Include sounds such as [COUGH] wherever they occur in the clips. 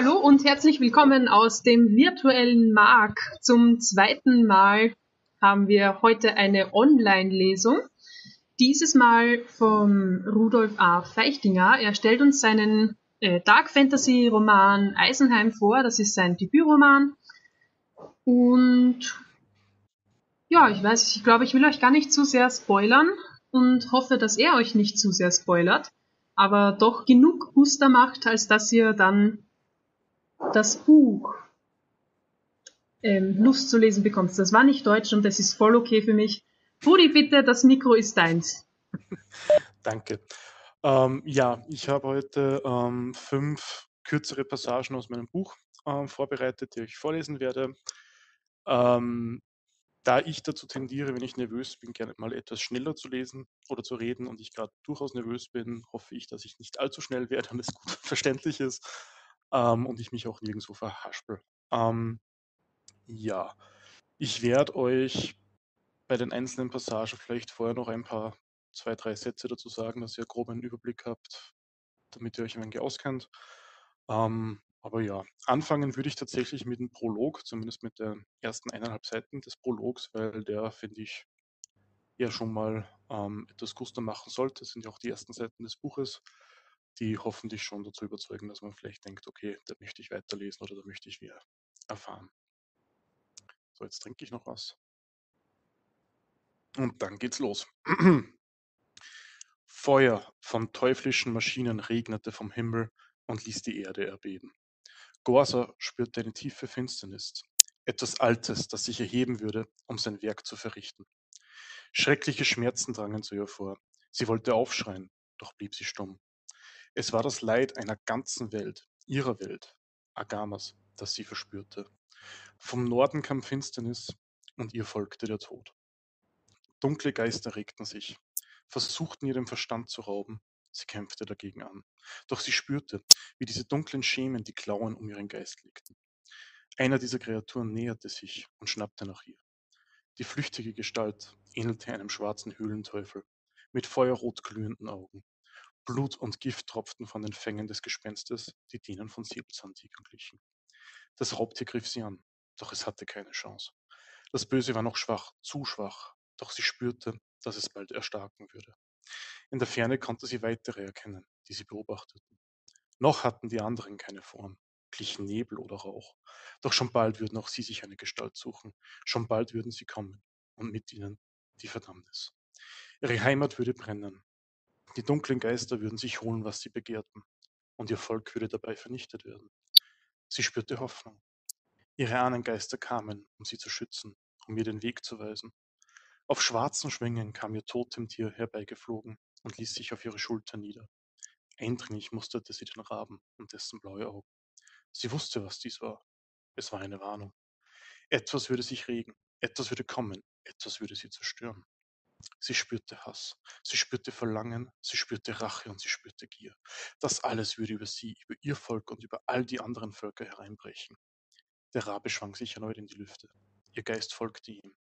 Hallo und herzlich willkommen aus dem virtuellen Mark. Zum zweiten Mal haben wir heute eine Online-Lesung. Dieses Mal vom Rudolf A. Feichtinger. Er stellt uns seinen äh, Dark Fantasy Roman Eisenheim vor. Das ist sein Debütroman. Und ja, ich weiß, ich glaube, ich will euch gar nicht zu sehr spoilern und hoffe, dass er euch nicht zu sehr spoilert, aber doch genug Guster macht, als dass ihr dann das Buch ähm, Lust zu lesen bekommst. Das war nicht Deutsch und das ist voll okay für mich. Rudi, bitte, das Mikro ist deins. [LAUGHS] Danke. Ähm, ja, ich habe heute ähm, fünf kürzere Passagen aus meinem Buch ähm, vorbereitet, die ich vorlesen werde. Ähm, da ich dazu tendiere, wenn ich nervös bin, gerne mal etwas schneller zu lesen oder zu reden und ich gerade durchaus nervös bin, hoffe ich, dass ich nicht allzu schnell werde [LAUGHS] und es gut verständlich ist ähm, und ich mich auch nirgendwo verhaspel. Ähm, ja, ich werde euch bei den einzelnen Passagen vielleicht vorher noch ein paar, zwei, drei Sätze dazu sagen, dass ihr grob einen Überblick habt, damit ihr euch ein wenig auskennt. Ähm, aber ja, anfangen würde ich tatsächlich mit dem Prolog, zumindest mit den ersten eineinhalb Seiten des Prologs, weil der, finde ich, ja schon mal ähm, etwas Gusto machen sollte. Das sind ja auch die ersten Seiten des Buches die hoffentlich schon dazu überzeugen, dass man vielleicht denkt, okay, da möchte ich weiterlesen oder da möchte ich mehr erfahren. So, jetzt trinke ich noch was. Und dann geht's los. [CLEARS THROAT] Feuer von teuflischen Maschinen regnete vom Himmel und ließ die Erde erbeben. Gorsa spürte eine tiefe Finsternis, etwas Altes, das sich erheben würde, um sein Werk zu verrichten. Schreckliche Schmerzen drangen zu ihr vor. Sie wollte aufschreien, doch blieb sie stumm. Es war das Leid einer ganzen Welt, ihrer Welt, Agamas, das sie verspürte. Vom Norden kam Finsternis und ihr folgte der Tod. Dunkle Geister regten sich, versuchten ihr den Verstand zu rauben. Sie kämpfte dagegen an. Doch sie spürte, wie diese dunklen Schemen die Klauen um ihren Geist legten. Einer dieser Kreaturen näherte sich und schnappte nach ihr. Die flüchtige Gestalt ähnelte einem schwarzen Höhlenteufel mit feuerrot glühenden Augen. Blut und Gift tropften von den Fängen des Gespenstes, die denen von Säbelzahntigern glichen. Das Raubtier griff sie an, doch es hatte keine Chance. Das Böse war noch schwach, zu schwach, doch sie spürte, dass es bald erstarken würde. In der Ferne konnte sie weitere erkennen, die sie beobachteten. Noch hatten die anderen keine Form, glichen Nebel oder Rauch. Doch schon bald würden auch sie sich eine Gestalt suchen. Schon bald würden sie kommen und mit ihnen die Verdammnis. Ihre Heimat würde brennen, die dunklen Geister würden sich holen, was sie begehrten, und ihr Volk würde dabei vernichtet werden. Sie spürte Hoffnung. Ihre Ahnengeister kamen, um sie zu schützen, um ihr den Weg zu weisen. Auf schwarzen Schwingen kam ihr Totemtier herbeigeflogen und ließ sich auf ihre Schulter nieder. Eindringlich musterte sie den Raben und dessen blaue Augen. Sie wusste, was dies war. Es war eine Warnung. Etwas würde sich regen, etwas würde kommen, etwas würde sie zerstören. Sie spürte Hass, sie spürte Verlangen, sie spürte Rache und sie spürte Gier. Das alles würde über sie, über ihr Volk und über all die anderen Völker hereinbrechen. Der Rabe schwang sich erneut in die Lüfte. Ihr Geist folgte ihm.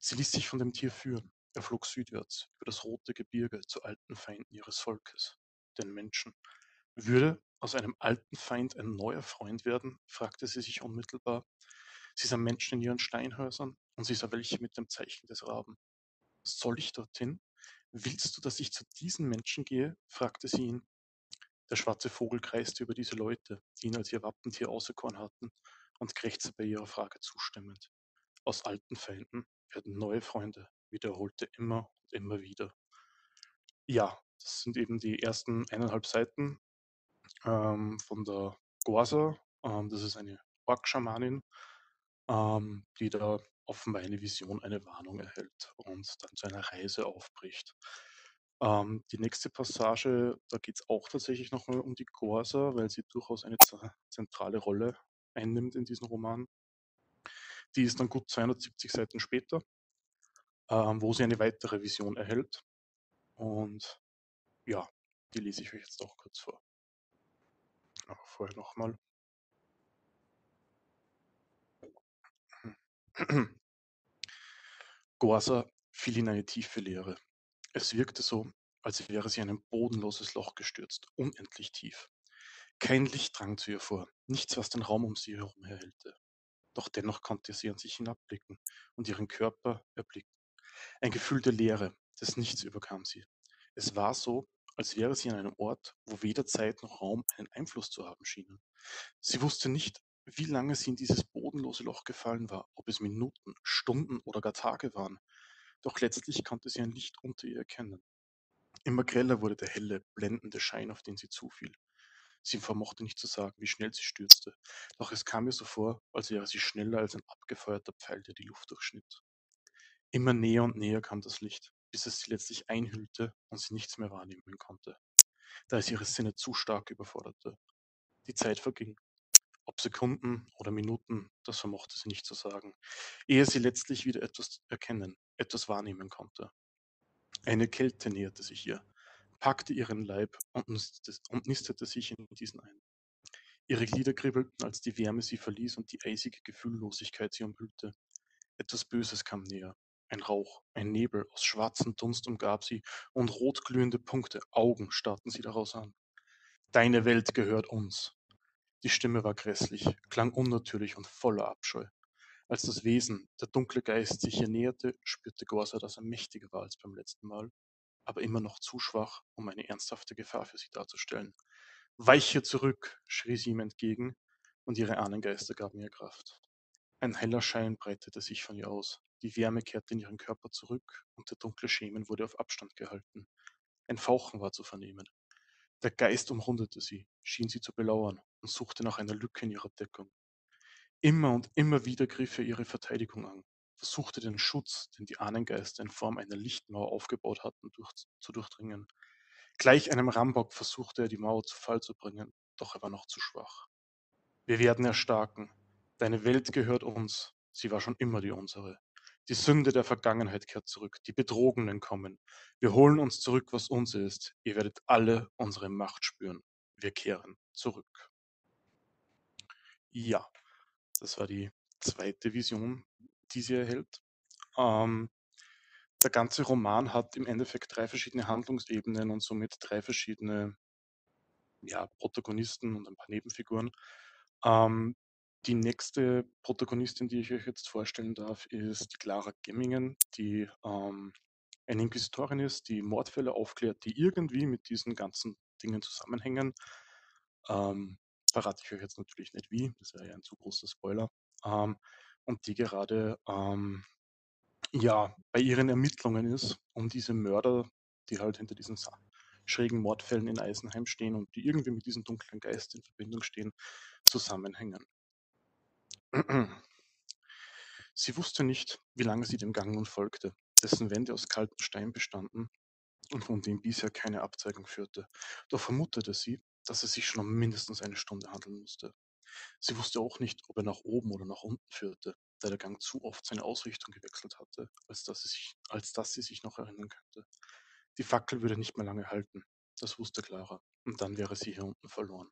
Sie ließ sich von dem Tier führen. Er flog südwärts, über das rote Gebirge zu alten Feinden ihres Volkes, den Menschen. Würde aus einem alten Feind ein neuer Freund werden? fragte sie sich unmittelbar. Sie sah Menschen in ihren Steinhäusern und sie sah welche mit dem Zeichen des Raben. Soll ich dorthin? Willst du, dass ich zu diesen Menschen gehe? fragte sie ihn. Der schwarze Vogel kreiste über diese Leute, die ihn als ihr Wappentier auserkoren hatten, und krächzte bei ihrer Frage zustimmend. Aus alten Feinden werden neue Freunde, wiederholte immer und immer wieder. Ja, das sind eben die ersten eineinhalb Seiten ähm, von der Gorsa. Ähm, das ist eine Ork-Schamanin, ähm, die da offenbar eine Vision, eine Warnung erhält und dann zu einer Reise aufbricht. Ähm, die nächste Passage, da geht es auch tatsächlich nochmal um die Corsa, weil sie durchaus eine zentrale Rolle einnimmt in diesem Roman. Die ist dann gut 270 Seiten später, ähm, wo sie eine weitere Vision erhält. Und ja, die lese ich euch jetzt auch kurz vor. Aber vorher nochmal. Gorsa fiel in eine tiefe Leere. Es wirkte so, als wäre sie in ein bodenloses Loch gestürzt, unendlich tief. Kein Licht drang zu ihr vor, nichts, was den Raum um sie herum erhellte. Doch dennoch konnte sie an sich hinabblicken und ihren Körper erblicken. Ein Gefühl der Leere, des Nichts überkam sie. Es war so, als wäre sie an einem Ort, wo weder Zeit noch Raum einen Einfluss zu haben schienen. Sie wusste nicht, wie lange sie in dieses bodenlose Loch gefallen war, ob es Minuten, Stunden oder gar Tage waren. Doch letztlich konnte sie ein Licht unter ihr erkennen. Immer greller wurde der helle, blendende Schein, auf den sie zufiel. Sie vermochte nicht zu sagen, wie schnell sie stürzte, doch es kam ihr so vor, als wäre sie schneller als ein abgefeuerter Pfeil, der die Luft durchschnitt. Immer näher und näher kam das Licht, bis es sie letztlich einhüllte und sie nichts mehr wahrnehmen konnte, da es ihre Sinne zu stark überforderte. Die Zeit verging. Ob Sekunden oder Minuten, das vermochte sie nicht zu sagen, ehe sie letztlich wieder etwas erkennen, etwas wahrnehmen konnte. Eine Kälte näherte sich ihr, packte ihren Leib und nistete, und nistete sich in diesen ein. Ihre Glieder kribbelten, als die Wärme sie verließ und die eisige Gefühllosigkeit sie umhüllte. Etwas Böses kam näher. Ein Rauch, ein Nebel aus schwarzem Dunst umgab sie, und rotglühende Punkte, Augen starrten sie daraus an. Deine Welt gehört uns. Die Stimme war grässlich, klang unnatürlich und voller Abscheu. Als das Wesen, der dunkle Geist, sich ihr näherte, spürte Gorsa, dass er mächtiger war als beim letzten Mal, aber immer noch zu schwach, um eine ernsthafte Gefahr für sie darzustellen. Weiche zurück, schrie sie ihm entgegen, und ihre Ahnengeister gaben ihr Kraft. Ein heller Schein breitete sich von ihr aus, die Wärme kehrte in ihren Körper zurück, und der dunkle Schemen wurde auf Abstand gehalten. Ein Fauchen war zu vernehmen. Der Geist umrundete sie, schien sie zu belauern und suchte nach einer Lücke in ihrer Deckung. Immer und immer wieder griff er ihre Verteidigung an, versuchte den Schutz, den die Ahnengeister in Form einer Lichtmauer aufgebaut hatten, durch, zu durchdringen. Gleich einem Rambock versuchte er die Mauer zu Fall zu bringen, doch er war noch zu schwach. Wir werden erstarken. Deine Welt gehört uns. Sie war schon immer die unsere. Die Sünde der Vergangenheit kehrt zurück. Die Betrogenen kommen. Wir holen uns zurück, was uns ist. Ihr werdet alle unsere Macht spüren. Wir kehren zurück. Ja, das war die zweite Vision, die sie erhält. Ähm, der ganze Roman hat im Endeffekt drei verschiedene Handlungsebenen und somit drei verschiedene ja, Protagonisten und ein paar Nebenfiguren. Ähm, die nächste Protagonistin, die ich euch jetzt vorstellen darf, ist Clara Gemmingen, die ähm, eine Inquisitorin ist, die Mordfälle aufklärt, die irgendwie mit diesen ganzen Dingen zusammenhängen. Ähm, verrate ich euch jetzt natürlich nicht wie, das wäre ja ein zu großer Spoiler. Ähm, und die gerade ähm, ja, bei ihren Ermittlungen ist, um diese Mörder, die halt hinter diesen schrägen Mordfällen in Eisenheim stehen und die irgendwie mit diesem dunklen Geist in Verbindung stehen, zusammenhängen. Sie wusste nicht, wie lange sie dem Gang nun folgte, dessen Wände aus kaltem Stein bestanden und von dem bisher keine Abzeigung führte. Doch vermutete sie, dass es sich schon um mindestens eine Stunde handeln musste. Sie wusste auch nicht, ob er nach oben oder nach unten führte, da der Gang zu oft seine Ausrichtung gewechselt hatte, als dass, sie sich, als dass sie sich noch erinnern könnte. Die Fackel würde nicht mehr lange halten, das wusste Clara, und dann wäre sie hier unten verloren.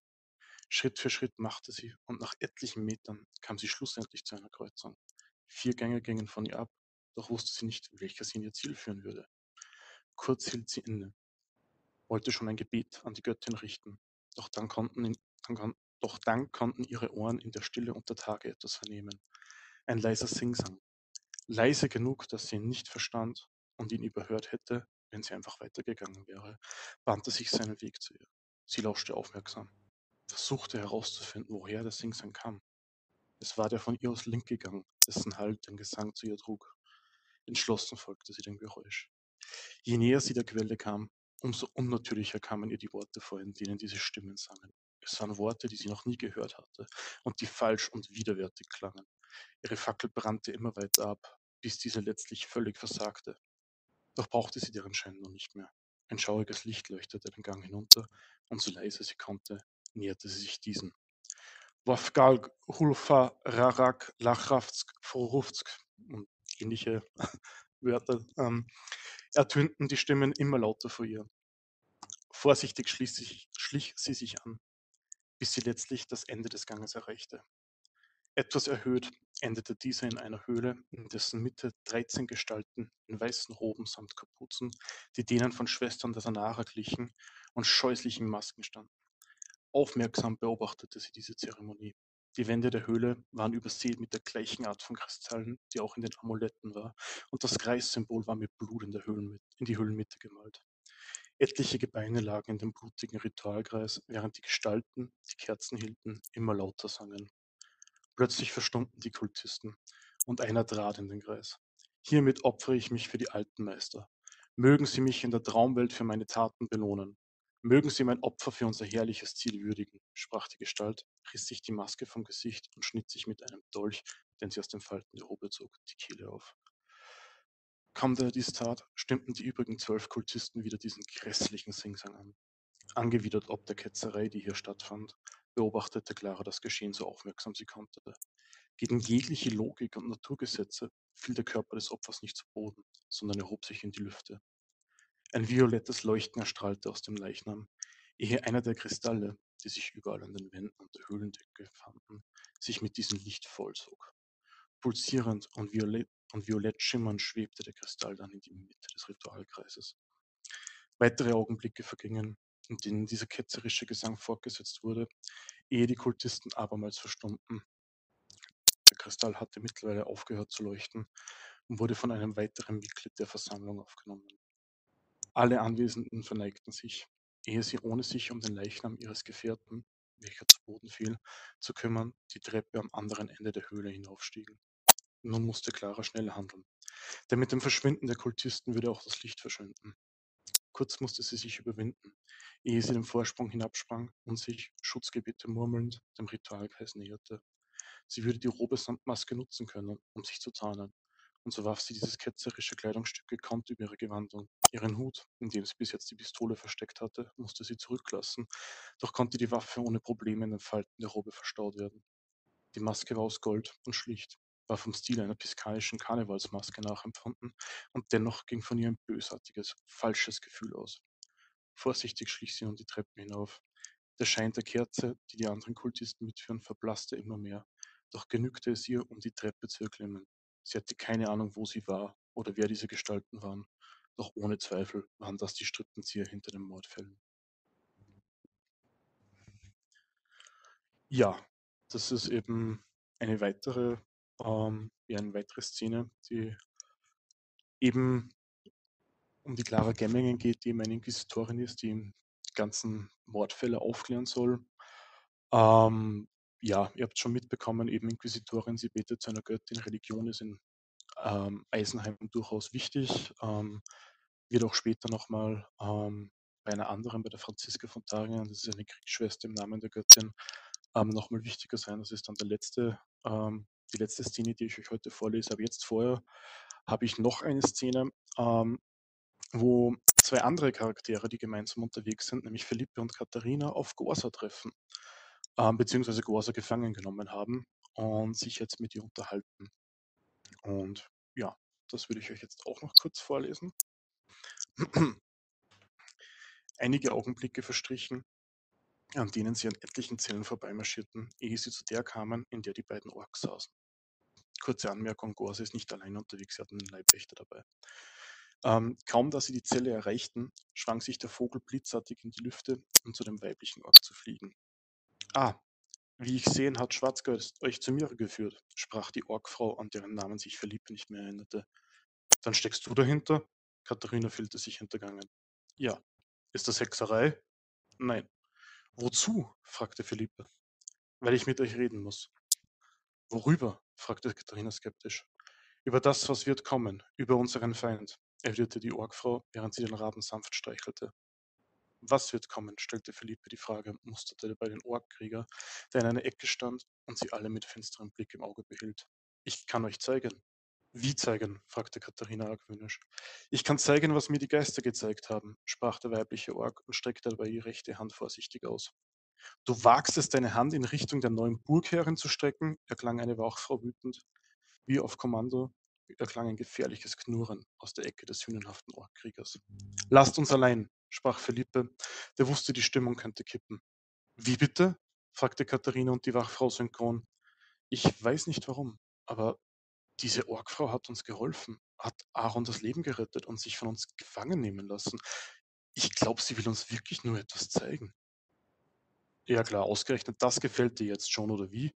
Schritt für Schritt machte sie, und nach etlichen Metern kam sie schlussendlich zu einer Kreuzung. Vier Gänge gingen von ihr ab, doch wusste sie nicht, welcher sie in ihr Ziel führen würde. Kurz hielt sie inne, wollte schon ein Gebet an die Göttin richten, doch dann konnten, in, dann, doch dann konnten ihre Ohren in der Stille unter Tage etwas vernehmen. Ein leiser Singsang. Leise genug, dass sie ihn nicht verstand und ihn überhört hätte, wenn sie einfach weitergegangen wäre, bahnte sich seinen Weg zu ihr. Sie lauschte aufmerksam versuchte herauszufinden, woher der Singsang kam. Es war der von ihr aus Link gegangen, dessen Halt den Gesang zu ihr trug. Entschlossen folgte sie dem Geräusch. Je näher sie der Quelle kam, umso unnatürlicher kamen ihr die Worte vor, in denen diese Stimmen sangen. Es waren Worte, die sie noch nie gehört hatte und die falsch und widerwärtig klangen. Ihre Fackel brannte immer weiter ab, bis diese letztlich völlig versagte. Doch brauchte sie deren Schein nun nicht mehr. Ein schauriges Licht leuchtete den Gang hinunter, und so leise sie konnte, näherte sie sich diesen. Wafgalg, Hulfa, Rarak, Lachravsk, Foruvsk und ähnliche [LAUGHS] Wörter ähm, ertönten die Stimmen immer lauter vor ihr. Vorsichtig sich, schlich sie sich an, bis sie letztlich das Ende des Ganges erreichte. Etwas erhöht endete dieser in einer Höhle, in dessen Mitte 13 Gestalten in weißen Roben samt Kapuzen, die denen von Schwestern der Sanara glichen und scheußlichen Masken standen. Aufmerksam beobachtete sie diese Zeremonie. Die Wände der Höhle waren übersät mit der gleichen Art von Kristallen, die auch in den Amuletten war, und das Kreissymbol war mit Blut in, Höhlenmitte, in die Höhlenmitte gemalt. Etliche Gebeine lagen in dem blutigen Ritualkreis, während die Gestalten, die Kerzen hielten, immer lauter sangen. Plötzlich verstummten die Kultisten, und einer trat in den Kreis. Hiermit opfere ich mich für die alten Meister. Mögen sie mich in der Traumwelt für meine Taten belohnen. Mögen Sie mein Opfer für unser herrliches Ziel würdigen, sprach die Gestalt, riss sich die Maske vom Gesicht und schnitt sich mit einem Dolch, den sie aus den Falten der Robe zog, die Kehle auf. Kaum da er dies tat, stimmten die übrigen zwölf Kultisten wieder diesen grässlichen Singsang an. Angewidert ob der Ketzerei, die hier stattfand, beobachtete Clara das Geschehen so aufmerksam sie konnte. Gegen jegliche Logik und Naturgesetze fiel der Körper des Opfers nicht zu Boden, sondern erhob sich in die Lüfte. Ein violettes Leuchten erstrahlte aus dem Leichnam, ehe einer der Kristalle, die sich überall an den Wänden und der Höhlendecke fanden, sich mit diesem Licht vollzog. Pulsierend und violett, und violett schimmernd schwebte der Kristall dann in die Mitte des Ritualkreises. Weitere Augenblicke vergingen, in denen dieser ketzerische Gesang fortgesetzt wurde, ehe die Kultisten abermals verstummten. Der Kristall hatte mittlerweile aufgehört zu leuchten und wurde von einem weiteren Mitglied der Versammlung aufgenommen. Alle Anwesenden verneigten sich, ehe sie ohne sich um den Leichnam ihres Gefährten, welcher zu Boden fiel, zu kümmern, die Treppe am anderen Ende der Höhle hinaufstiegen. Nun musste Clara schnell handeln, denn mit dem Verschwinden der Kultisten würde auch das Licht verschwinden. Kurz musste sie sich überwinden, ehe sie den Vorsprung hinabsprang und sich, Schutzgebete murmelnd, dem Ritualkreis näherte. Sie würde die Robe samt nutzen können, um sich zu tarnen, und so warf sie dieses ketzerische Kleidungsstück gekonnt über ihre Gewandung. Ihren Hut, in dem sie bis jetzt die Pistole versteckt hatte, musste sie zurücklassen, doch konnte die Waffe ohne Probleme in den Falten der Robe verstaut werden. Die Maske war aus Gold und schlicht, war vom Stil einer piskanischen Karnevalsmaske nachempfunden, und dennoch ging von ihr ein bösartiges, falsches Gefühl aus. Vorsichtig schlich sie nun die Treppen hinauf. Der Schein der Kerze, die die anderen Kultisten mitführen, verblasste immer mehr, doch genügte es ihr, um die Treppe zu erklimmen. Sie hatte keine Ahnung, wo sie war oder wer diese Gestalten waren, doch ohne Zweifel waren das die Strippenzieher hinter den Mordfällen. Ja, das ist eben eine weitere, ähm, ja, eine weitere Szene, die eben um die Clara Gemmingen geht, die eben eine Inquisitorin ist, die ganzen Mordfälle aufklären soll. Ähm, ja, ihr habt schon mitbekommen, eben Inquisitorin, sie betet zu einer Göttin, Religion ist in ähm, Eisenheim durchaus wichtig, ähm, wird auch später nochmal ähm, bei einer anderen, bei der Franziska von Taringen, das ist eine Kriegsschwester im Namen der Göttin, ähm, nochmal wichtiger sein. Das ist dann der letzte, ähm, die letzte Szene, die ich euch heute vorlese. Aber jetzt vorher habe ich noch eine Szene, ähm, wo zwei andere Charaktere, die gemeinsam unterwegs sind, nämlich Philippe und Katharina, auf Gorsa treffen ähm, beziehungsweise Gorsa gefangen genommen haben und sich jetzt mit ihr unterhalten. Und ja, das würde ich euch jetzt auch noch kurz vorlesen. [CLEARS THROAT] Einige Augenblicke verstrichen, an denen sie an etlichen Zellen vorbeimarschierten, ehe sie zu der kamen, in der die beiden Orks saßen. Kurze Anmerkung, Gorsa ist nicht allein unterwegs, sie hatten einen Leibwächter dabei. Ähm, kaum dass sie die Zelle erreichten, schwang sich der Vogel blitzartig in die Lüfte, um zu dem weiblichen Ork zu fliegen. Ah, wie ich sehen, hat Schwarzgeist euch zu mir geführt, sprach die Orkfrau, an deren Namen sich Philippe nicht mehr erinnerte. Dann steckst du dahinter? Katharina fühlte sich hintergangen. Ja. Ist das Hexerei? Nein. Wozu? fragte Philippe. Weil ich mit euch reden muss. Worüber? fragte Katharina skeptisch. Über das, was wird kommen, über unseren Feind, erwiderte die Orkfrau, während sie den Raben sanft streichelte. Was wird kommen? stellte Philippe die Frage und musterte bei den Orkkrieger, der in einer Ecke stand und sie alle mit finsterem Blick im Auge behielt. Ich kann euch zeigen. Wie zeigen? fragte Katharina argwöhnisch. Ich kann zeigen, was mir die Geister gezeigt haben, sprach der weibliche Ork und streckte dabei die rechte Hand vorsichtig aus. Du wagst es, deine Hand in Richtung der neuen Burgherrin zu strecken, erklang eine Wachfrau wütend. Wie auf Kommando erklang ein gefährliches Knurren aus der Ecke des hünenhaften Orkkriegers. Lasst uns allein, sprach Philippe, der wusste, die Stimmung könnte kippen. Wie bitte? fragte Katharina und die Wachfrau synchron. Ich weiß nicht warum, aber diese Orkfrau hat uns geholfen, hat Aaron das Leben gerettet und sich von uns gefangen nehmen lassen. Ich glaube, sie will uns wirklich nur etwas zeigen. Ja klar, ausgerechnet das gefällt dir jetzt schon, oder wie?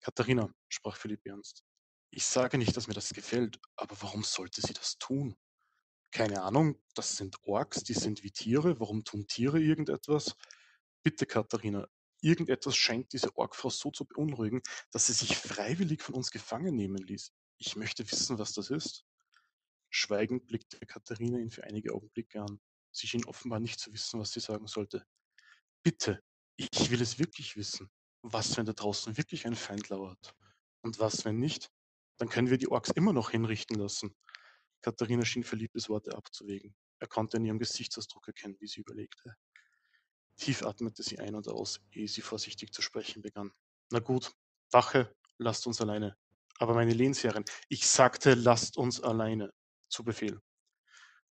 Katharina, sprach Philipp ernst. Ich sage nicht, dass mir das gefällt, aber warum sollte sie das tun? Keine Ahnung, das sind Orks, die sind wie Tiere. Warum tun Tiere irgendetwas? Bitte, Katharina, irgendetwas scheint diese Orkfrau so zu beunruhigen, dass sie sich freiwillig von uns gefangen nehmen ließ. Ich möchte wissen, was das ist. Schweigend blickte Katharina ihn für einige Augenblicke an. Sie schien offenbar nicht zu wissen, was sie sagen sollte. Bitte, ich will es wirklich wissen. Was, wenn da draußen wirklich ein Feind lauert? Und was, wenn nicht? Dann können wir die Orks immer noch hinrichten lassen. Katharina schien Philippes Worte abzuwägen. Er konnte in ihrem Gesichtsausdruck erkennen, wie sie überlegte. Tief atmete sie ein und aus, ehe sie vorsichtig zu sprechen begann. Na gut, Wache, lasst uns alleine. Aber meine Lehnsherrin, ich sagte, lasst uns alleine. Zu Befehl.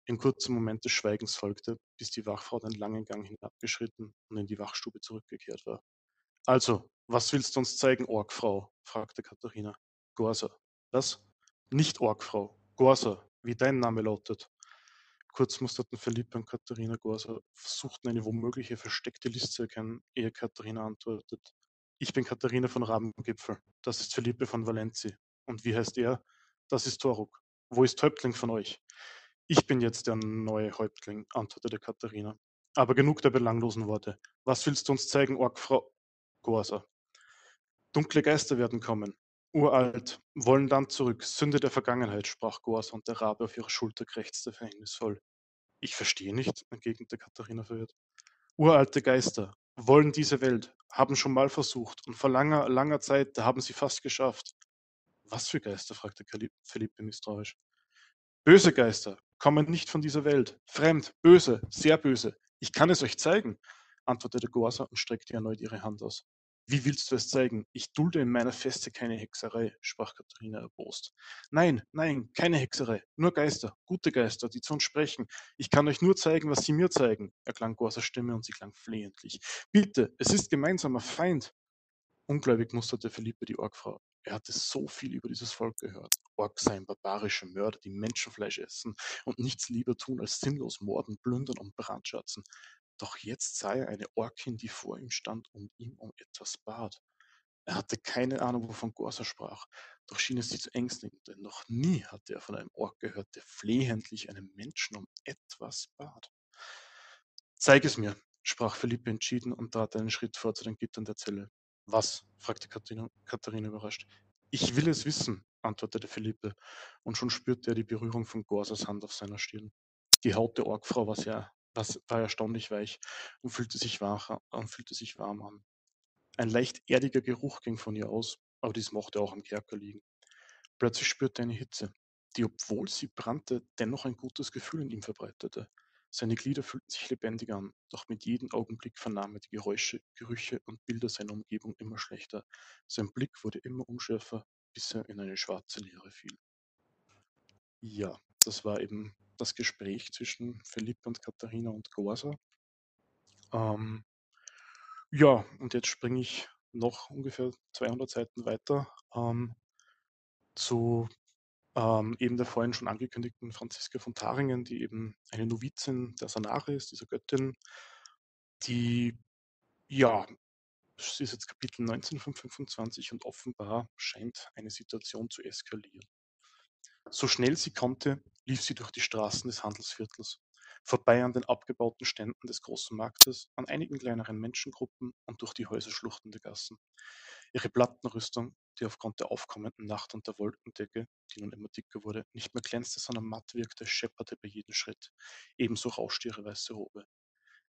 Ein kurzer Moment des Schweigens folgte, bis die Wachfrau den langen Gang hinabgeschritten und in die Wachstube zurückgekehrt war. Also, was willst du uns zeigen, Orgfrau? fragte Katharina. Gorsa. Was? Nicht Orgfrau. Gorsa, wie dein Name lautet. Kurz musterten Philippe und Katharina Gorsa, versuchten eine womögliche versteckte List zu erkennen, ehe Katharina antwortet. Ich bin Katharina von Rabengipfel. Das ist Philippe von Valenzi. Und wie heißt er? Das ist Toruk. Wo ist Häuptling von euch? Ich bin jetzt der neue Häuptling, antwortete Katharina. Aber genug der belanglosen Worte. Was willst du uns zeigen, Orgfrau Gorsa? Dunkle Geister werden kommen. Uralt, wollen dann zurück. Sünde der Vergangenheit, sprach Gorsa und der Rabe auf ihrer Schulter krächzte verhängnisvoll. Ich verstehe nicht, entgegnete Katharina verwirrt. Uralte Geister, wollen diese Welt, haben schon mal versucht und vor langer, langer Zeit, da haben sie fast geschafft. Was für Geister? fragte Philippe misstrauisch. Böse Geister, kommen nicht von dieser Welt. Fremd, böse, sehr böse. Ich kann es euch zeigen, antwortete Gorsa und streckte erneut ihre Hand aus. Wie willst du es zeigen? Ich dulde in meiner Feste keine Hexerei, sprach Katharina erbost. Nein, nein, keine Hexerei, nur Geister, gute Geister, die zu uns sprechen. Ich kann euch nur zeigen, was sie mir zeigen, erklang Gorsas Stimme und sie klang flehentlich. Bitte, es ist gemeinsamer Feind. Ungläubig musterte Philippe die Orgfrau. Er hatte so viel über dieses Volk gehört. Orks seien barbarische Mörder, die Menschenfleisch essen und nichts lieber tun, als sinnlos morden, plündern und brandschatzen. Doch jetzt sah er eine Orkin, die vor ihm stand und ihm um etwas bat. Er hatte keine Ahnung, wovon Gorsa sprach, doch schien es sie zu ängstigen, denn noch nie hatte er von einem Ork gehört, der flehentlich einem Menschen um etwas bat. Zeig es mir, sprach Philippe entschieden und trat einen Schritt vor zu den Gittern der Zelle. Was? fragte Katharina, überrascht. Ich will es wissen, antwortete Philippe, und schon spürte er die Berührung von Gorsas Hand auf seiner Stirn. Die Haut der Orgfrau war, sehr, war erstaunlich weich und fühlte, sich warm, und fühlte sich warm an. Ein leicht erdiger Geruch ging von ihr aus, aber dies mochte auch am Kerker liegen. Plötzlich spürte er eine Hitze, die, obwohl sie brannte, dennoch ein gutes Gefühl in ihm verbreitete. Seine Glieder fühlten sich lebendig an, doch mit jedem Augenblick vernahm er die Geräusche, Gerüche und Bilder seiner Umgebung immer schlechter. Sein Blick wurde immer unschärfer, bis er in eine schwarze Leere fiel. Ja, das war eben das Gespräch zwischen Philipp und Katharina und Gorsa. Ähm, ja, und jetzt springe ich noch ungefähr 200 Seiten weiter ähm, zu ähm, eben der vorhin schon angekündigten Franziska von Taringen, die eben eine Novizin der Sanare ist, dieser Göttin, die, ja, es ist jetzt Kapitel 1925 und offenbar scheint eine Situation zu eskalieren. So schnell sie konnte, lief sie durch die Straßen des Handelsviertels, vorbei an den abgebauten Ständen des großen Marktes, an einigen kleineren Menschengruppen und durch die Häuserschluchten der Gassen. Ihre Plattenrüstung, die aufgrund der aufkommenden Nacht und der Wolkendecke, die nun immer dicker wurde, nicht mehr glänzte, sondern matt wirkte, schepperte bei jedem Schritt. Ebenso rauschte ihre weiße Robe.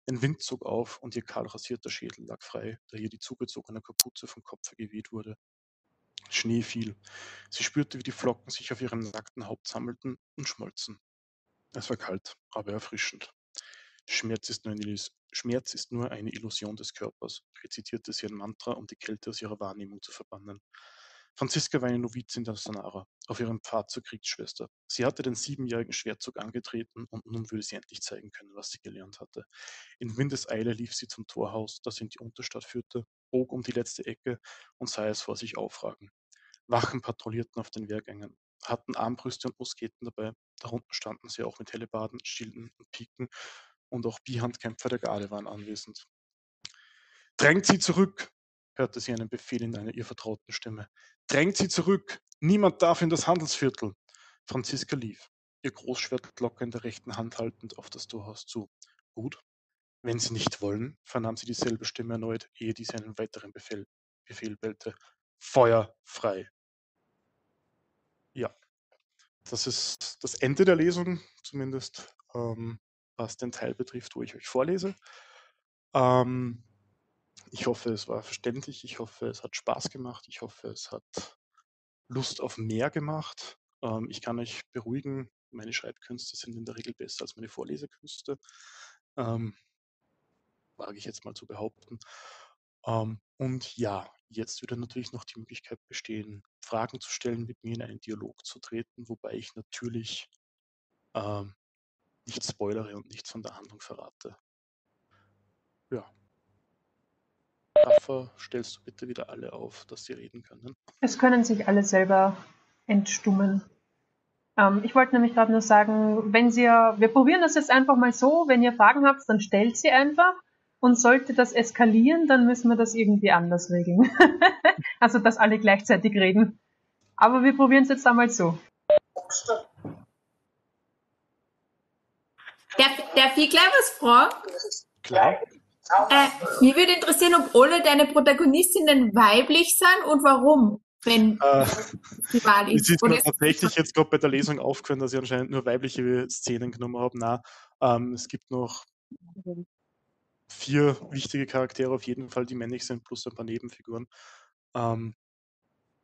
Ein Wind zog auf und ihr kahl rasierter Schädel lag frei, da ihr die zugezogene Kapuze vom Kopf geweht wurde. Schnee fiel. Sie spürte, wie die Flocken sich auf ihrem nackten Haupt sammelten und schmolzen. Es war kalt, aber erfrischend. Schmerz ist, nur eine, Schmerz ist nur eine Illusion des Körpers, rezitierte sie ein Mantra, um die Kälte aus ihrer Wahrnehmung zu verbannen. Franziska war eine Novizin der Sanara, auf ihrem Pfad zur Kriegsschwester. Sie hatte den siebenjährigen Schwertzug angetreten und nun würde sie endlich zeigen können, was sie gelernt hatte. In Windeseile lief sie zum Torhaus, das in die Unterstadt führte, bog um die letzte Ecke und sah es vor sich aufragen. Wachen patrouillierten auf den Wehrgängen, hatten Armbrüste und Musketen dabei. Darunter standen sie auch mit Hellebarden, Schilden und Piken und auch Bihandkämpfer der Garde waren anwesend. Drängt sie zurück, hörte sie einen Befehl in einer ihr vertrauten Stimme. Drängt sie zurück! Niemand darf in das Handelsviertel! Franziska lief, ihr Großschwertglocke in der rechten Hand haltend, auf das Torhaus zu. Gut, wenn Sie nicht wollen, vernahm sie dieselbe Stimme erneut, ehe diese einen weiteren Befehl, Befehl bellte. Feuer frei. Ja, das ist das Ende der Lesung, zumindest ähm, was den Teil betrifft, wo ich euch vorlese. Ähm, ich hoffe, es war verständlich. Ich hoffe, es hat Spaß gemacht. Ich hoffe, es hat Lust auf mehr gemacht. Ähm, ich kann euch beruhigen, meine Schreibkünste sind in der Regel besser als meine Vorlesekünste. Ähm, wage ich jetzt mal zu behaupten. Ähm, und ja, jetzt würde natürlich noch die Möglichkeit bestehen, Fragen zu stellen, mit mir in einen Dialog zu treten, wobei ich natürlich ähm, nicht spoilere und nichts von der Handlung verrate. Ja. Rafa, stellst du bitte wieder alle auf, dass sie reden können? Es können sich alle selber entstummen. Ähm, ich wollte nämlich gerade nur sagen, wenn Sie, wir probieren das jetzt einfach mal so, wenn ihr Fragen habt, dann stellt sie einfach. Und sollte das eskalieren, dann müssen wir das irgendwie anders regeln. [LAUGHS] also, dass alle gleichzeitig reden. Aber wir probieren es jetzt einmal so. Darf, darf ich gleich was fragen? Klar. Äh, mich würde interessieren, ob alle deine Protagonistinnen weiblich sind und warum, wenn Äh, die Wahl es ist. ist mir ist- tatsächlich jetzt gerade bei der Lesung aufgefallen, dass ich anscheinend nur weibliche Szenen genommen habe. Nein, ähm, es gibt noch vier wichtige Charaktere auf jeden Fall, die männlich sind, plus ein paar Nebenfiguren. Ähm,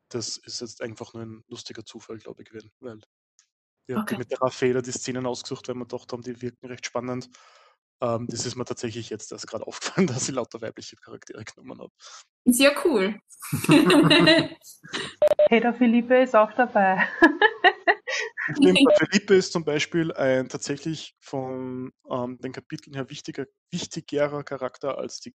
das ist jetzt einfach nur ein lustiger Zufall, glaube ich, gewesen, weil wir Okay. haben mit der Raffaela die Szenen ausgesucht, weil wir gedacht haben, die wirken recht spannend. Ähm, das ist mir tatsächlich jetzt erst gerade [LAUGHS] aufgefallen, dass ich lauter weibliche Charaktere genommen habe. Ist ja cool. [LAUGHS] [LAUGHS] Peter Philippe ist auch dabei. Stimmt, Felipe ist zum Beispiel ein tatsächlich von ähm, den Kapiteln her wichtiger, wichtigerer Charakter als die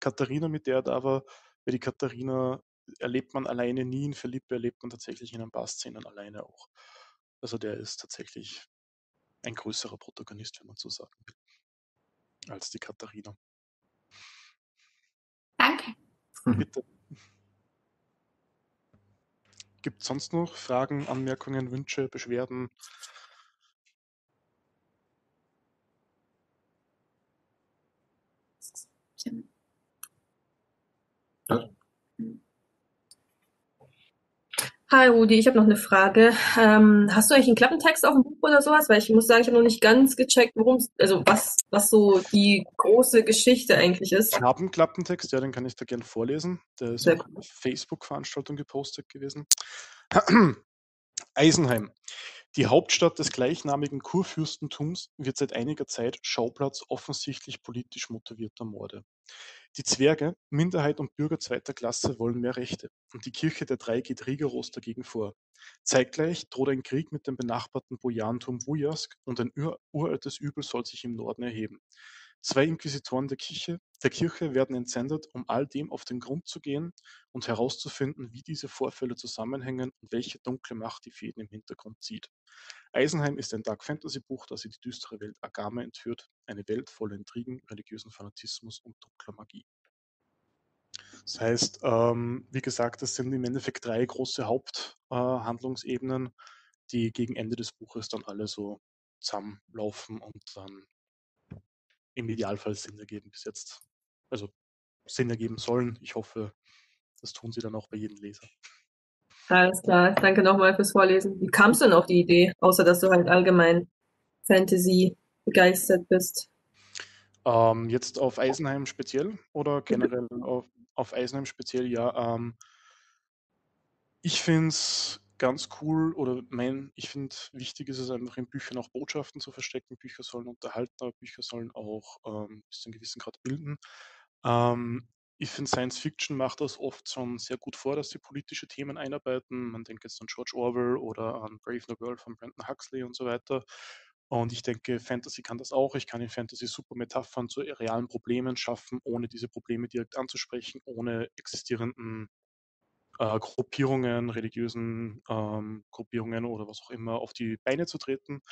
Katharina, mit der er da war. Weil die Katharina erlebt man alleine nie, in Felipe erlebt man tatsächlich in ein paar Szenen alleine auch. Also der ist tatsächlich ein größerer Protagonist, wenn man so sagen will, als die Katharina. Danke. Bitte. Gibt es sonst noch Fragen, Anmerkungen, Wünsche, Beschwerden? Hi Rudi, ich habe noch eine Frage. Ähm, hast du eigentlich einen Klappentext auf dem Buch oder sowas? Weil ich muss sagen, ich habe noch nicht ganz gecheckt, worum also was, was so die große Geschichte eigentlich ist. Ich habe einen Klappentext, ja, den kann ich da gerne vorlesen. Der ist Sehr auf einer Facebook-Veranstaltung gepostet gewesen. [CLEARS THROAT] Eisenheim. Die Hauptstadt des gleichnamigen Kurfürstentums wird seit einiger Zeit Schauplatz offensichtlich politisch motivierter Morde. Die Zwerge, Minderheit und Bürger zweiter Klasse wollen mehr Rechte und die Kirche der Drei geht rigoros dagegen vor. Zeitgleich droht ein Krieg mit dem benachbarten Bojarentum Wujask und ein ur uraltes Übel soll sich im Norden erheben. Zwei Inquisitoren der Kirche, der Kirche werden entsendet, um all dem auf den Grund zu gehen und herauszufinden, wie diese Vorfälle zusammenhängen und welche dunkle Macht die Fäden im Hintergrund zieht. Eisenheim ist ein Dark Fantasy Buch, das in die düstere Welt Agame entführt, eine Welt voller Intrigen, religiösen Fanatismus und dunkler Magie. Das heißt, ähm, wie gesagt, das sind im Endeffekt drei große Haupthandlungsebenen, die gegen Ende des Buches dann alle so zusammenlaufen und dann im Idealfall Sinn ergeben bis jetzt. Also Sinn ergeben sollen. Ich hoffe, das tun sie dann auch bei jedem Leser. Alles klar, danke nochmal fürs Vorlesen. Wie kamst du denn auf die Idee, außer dass du halt allgemein Fantasy begeistert bist? Ähm, jetzt auf Eisenheim speziell oder generell auf, auf Eisenheim speziell, ja. Ähm, ich finde es ganz cool oder mein, ich finde wichtig ist es einfach in Büchern auch Botschaften zu verstecken. Bücher sollen unterhalten, aber Bücher sollen auch ähm, bis zu einem gewissen Grad bilden. Ähm, ich finde, Science Fiction macht das oft schon sehr gut vor, dass sie politische Themen einarbeiten. Man denkt jetzt an George Orwell oder an Brave New World von Brandon Huxley und so weiter. Und ich denke, Fantasy kann das auch. Ich kann in Fantasy super Metaphern zu realen Problemen schaffen, ohne diese Probleme direkt anzusprechen, ohne existierenden äh, Gruppierungen, religiösen ähm, Gruppierungen oder was auch immer auf die Beine zu treten.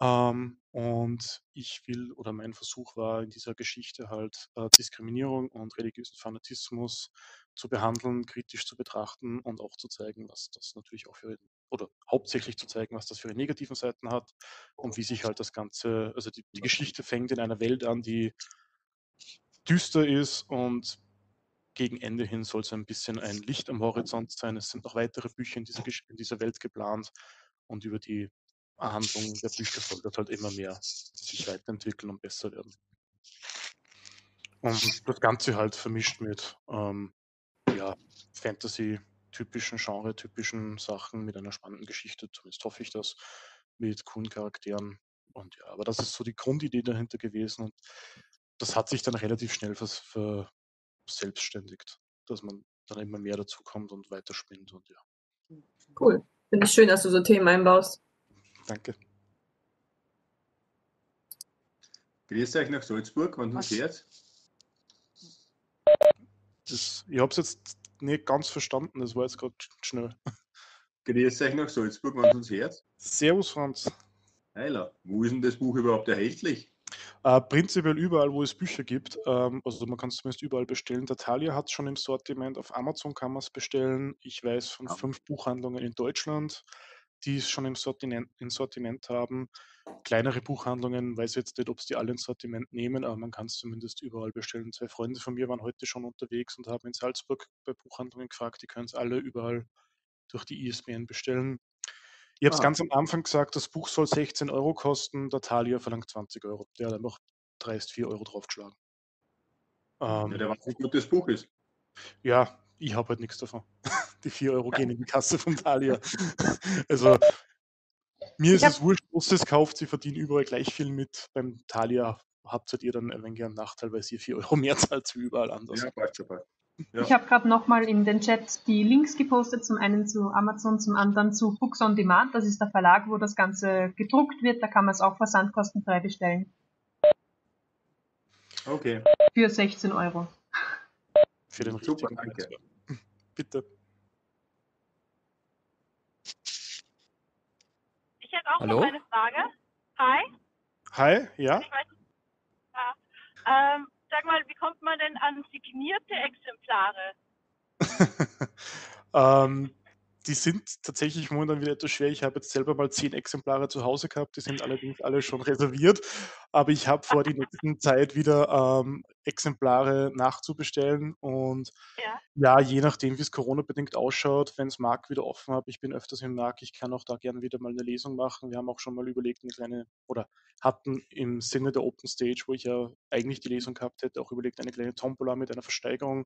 Ähm, und ich will, oder mein Versuch war in dieser Geschichte halt äh, Diskriminierung und religiösen Fanatismus zu behandeln, kritisch zu betrachten und auch zu zeigen, was das natürlich auch für, oder hauptsächlich zu zeigen, was das für negativen Seiten hat und wie sich halt das Ganze, also die, die Geschichte fängt in einer Welt an, die düster ist und gegen Ende hin soll es ein bisschen ein Licht am Horizont sein. Es sind noch weitere Bücher in dieser, in dieser Welt geplant und über die Handlung der Bücher soll das halt immer mehr sich weiterentwickeln und besser werden. Und das Ganze halt vermischt mit ähm, ja, Fantasy-typischen, Genre-typischen Sachen mit einer spannenden Geschichte, zumindest hoffe ich das, mit coolen Charakteren. Und ja, aber das ist so die Grundidee dahinter gewesen und das hat sich dann relativ schnell verselbstständigt, dass man dann immer mehr dazu kommt und weiterspinnt und ja. Cool. Finde ich schön, dass du so Themen einbaust. Danke. Grüßt euch nach Salzburg, wann du fährt? Das, ich habe es jetzt nicht ganz verstanden, das war jetzt gerade schnell. Grüßt euch nach Salzburg, wann du hört? Servus, Franz. Heiler, wo ist denn das Buch überhaupt erhältlich? Äh, prinzipiell überall, wo es Bücher gibt. Ähm, also man kann es zumindest überall bestellen. Der Thalia hat es schon im Sortiment. Auf Amazon kann man es bestellen. Ich weiß von Ah. fünf Buchhandlungen in Deutschland, die es schon im Sortiment, im Sortiment haben. Kleinere Buchhandlungen, weiß jetzt nicht, ob es die alle ins Sortiment nehmen, aber man kann es zumindest überall bestellen. Zwei Freunde von mir waren heute schon unterwegs und haben in Salzburg bei Buchhandlungen gefragt, die können es alle überall durch die ISBN bestellen. Ich habe es Ah. ganz am Anfang gesagt, das Buch soll 16 Euro kosten, der Thalia verlangt 20 Euro. Der hat einfach dreist 4 Euro draufgeschlagen. Ja, Ähm, der weiß nicht, ob das Buch ist. ja, ich habe halt nichts davon. [LAUGHS] Die 4 Euro gehen in die Kasse vom Thalia. [LAUGHS] Also, mir ist es wurscht, was es kauft, sie verdienen überall gleich viel mit. Beim Thalia habt ihr dann ein wenig einen Nachteil, weil sie 4 Euro [LAUGHS] mehr zahlt wie überall anders. Ja, schon, passt. Ja. Ich habe gerade nochmal in den Chat die Links gepostet, zum einen zu Amazon, zum anderen zu Books on Demand. Das ist der Verlag, wo das Ganze gedruckt wird. Da kann man es auch versandkostenfrei bestellen. Okay. Für 16 Euro. Für den Super, richtigen danke. Preis. [LAUGHS] Bitte. Ich hätte auch Hallo? noch eine Frage. Hi. Hi, ja? Ich weiß, ja. ähm, sag mal, wie kommt man denn an signierte Exemplare? [LAUGHS] ähm, die sind tatsächlich momentan wieder etwas schwer. Ich habe jetzt selber mal zehn Exemplare zu Hause gehabt, die sind allerdings alle schon reserviert. Aber ich habe vor, die nächsten [LAUGHS] Zeit wieder ähm, Exemplare nachzubestellen. Und Ja. ja, je nachdem, wie es Corona-bedingt ausschaut, wenn es Mark wieder offen hat, ich bin öfters im Mark, ich kann auch da gerne wieder mal eine Lesung machen. Wir haben auch schon mal überlegt, eine kleine, oder hatten im Sinne der Open Stage, wo ich ja eigentlich die Lesung gehabt hätte, auch überlegt, eine kleine Tombola mit einer Versteigerung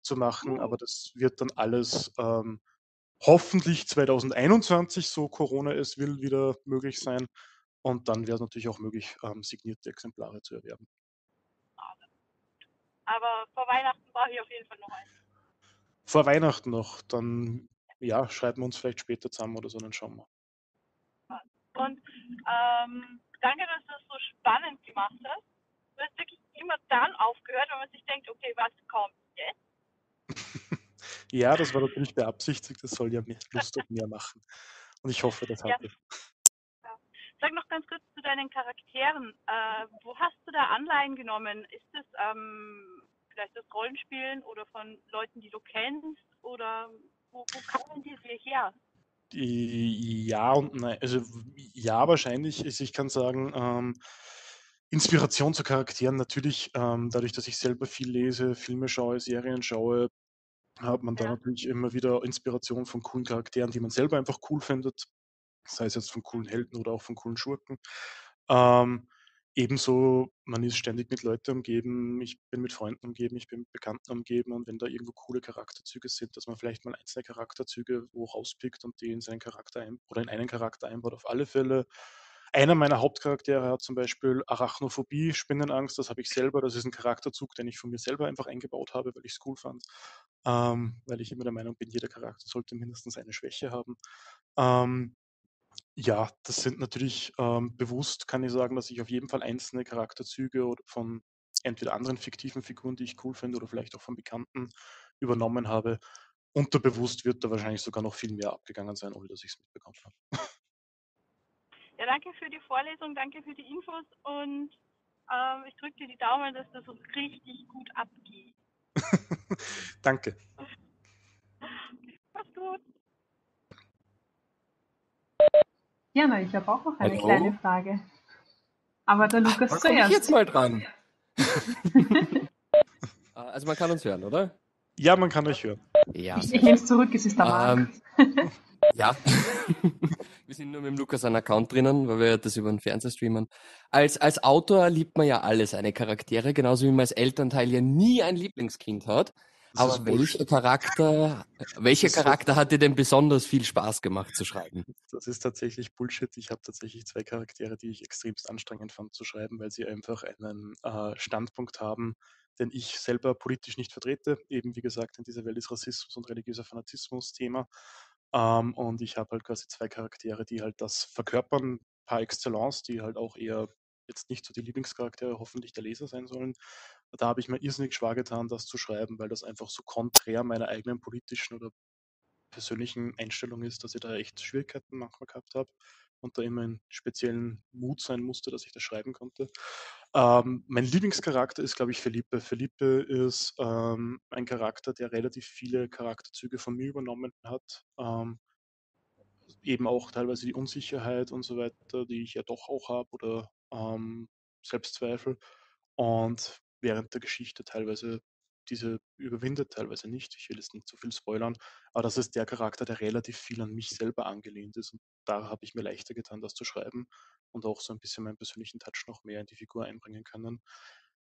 zu machen. Aber das wird dann alles ähm, hoffentlich 2021, so Corona es will, wieder möglich sein. Und dann wäre es natürlich auch möglich, ähm, signierte Exemplare zu erwerben. Aber vor Weihnachten brauche ich auf jeden Fall noch eins. Vor Weihnachten noch, dann ja, schreiben wir uns vielleicht später zusammen oder so, dann schauen wir. Und ähm, danke, dass du das so spannend gemacht hast. Du hast wirklich immer dann aufgehört, wenn man sich denkt, okay, was kommt jetzt? Ja, das war natürlich beabsichtigt, das soll ja mehr Lust auf mehr machen. Und ich hoffe, das Ja. hat es. Sag noch ganz kurz zu deinen Charakteren. Äh, wo hast du da Anleihen genommen? Ist es ähm, vielleicht das Rollenspielen oder von Leuten, die du kennst? Oder wo, wo kamen die dir her? Ja und nein. Also ja, wahrscheinlich. Also ich kann sagen, ähm, Inspiration zu Charakteren natürlich, ähm, dadurch, dass ich selber viel lese, Filme schaue, Serien schaue, hat man da Ja. natürlich immer wieder Inspiration von coolen Charakteren, die man selber einfach cool findet. Sei es jetzt von coolen Helden oder auch von coolen Schurken. Ähm, ebenso, man ist ständig mit Leuten umgeben, ich bin mit Freunden umgeben, ich bin mit Bekannten umgeben und wenn da irgendwo coole Charakterzüge sind, dass man vielleicht mal einzelne Charakterzüge wo rauspickt und die in seinen Charakter ein oder in einen Charakter einbaut, auf alle Fälle. Einer meiner Hauptcharaktere hat zum Beispiel Arachnophobie, Spinnenangst, das habe ich selber, das ist ein Charakterzug, den ich von mir selber einfach eingebaut habe, weil ich es cool fand. Ähm, weil ich immer der Meinung bin, jeder Charakter sollte mindestens eine Schwäche haben. Ähm, ja, das sind natürlich ähm, bewusst, kann ich sagen, dass ich auf jeden Fall einzelne Charakterzüge von entweder anderen fiktiven Figuren, die ich cool finde, oder vielleicht auch von Bekannten übernommen habe. Unterbewusst wird da wahrscheinlich sogar noch viel mehr abgegangen sein, ohne dass ich es mitbekommen habe. [LAUGHS] Ja, danke für die Vorlesung, danke für die Infos und ähm, ich drücke dir die Daumen, dass das richtig gut abgeht. [LAUGHS] Danke. Mach's gut. Ja, na, ich habe auch noch eine Hallo? kleine Frage. Aber der Lukas Dann komme ich zuerst. jetzt mal dran. Äh, [LAUGHS] also man kann uns hören, oder? Ja, man kann euch hören. Ja. Ich, ich nehme es zurück, es ist der Marc. Ja. [LAUGHS] wir sind nur mit dem Lukas einen Account drinnen, weil wir das über den Fernseher streamen. Als, als Autor liebt man ja alle seine Charaktere, genauso wie man als Elternteil ja nie ein Lieblingskind hat. Das Aber welcher Charakter, welcher Charakter hat dir denn besonders viel Spaß gemacht zu schreiben? Das ist tatsächlich Bullshit. Ich habe tatsächlich zwei Charaktere, die ich extremst anstrengend fand zu schreiben, weil sie einfach einen äh, Standpunkt haben, den ich selber politisch nicht vertrete. Eben wie gesagt, in dieser Welt ist Rassismus und religiöser Fanatismus Thema. Ähm, und ich habe halt quasi zwei Charaktere, die halt das verkörpern par excellence, die halt auch eher jetzt nicht so die Lieblingscharaktere hoffentlich der Leser sein sollen. Da habe ich mir irrsinnig schwer getan, das zu schreiben, weil das einfach so konträr meiner eigenen politischen oder persönlichen Einstellung ist, dass ich da echt Schwierigkeiten manchmal gehabt habe und da immer einen speziellen Mut sein musste, dass ich das schreiben konnte. Ähm, mein Lieblingscharakter ist, glaube ich, Felipe. Felipe ist ähm, ein Charakter, der relativ viele Charakterzüge von mir übernommen hat. Ähm, eben auch teilweise die Unsicherheit und so weiter, die ich ja doch auch habe oder ähm, Selbstzweifel. Und während der Geschichte teilweise diese überwindet, teilweise nicht. Ich will jetzt nicht zu viel spoilern, aber das ist der Charakter, der relativ viel an mich selber angelehnt ist. Und da habe ich mir leichter getan, das zu schreiben und auch so ein bisschen meinen persönlichen Touch noch mehr in die Figur einbringen können.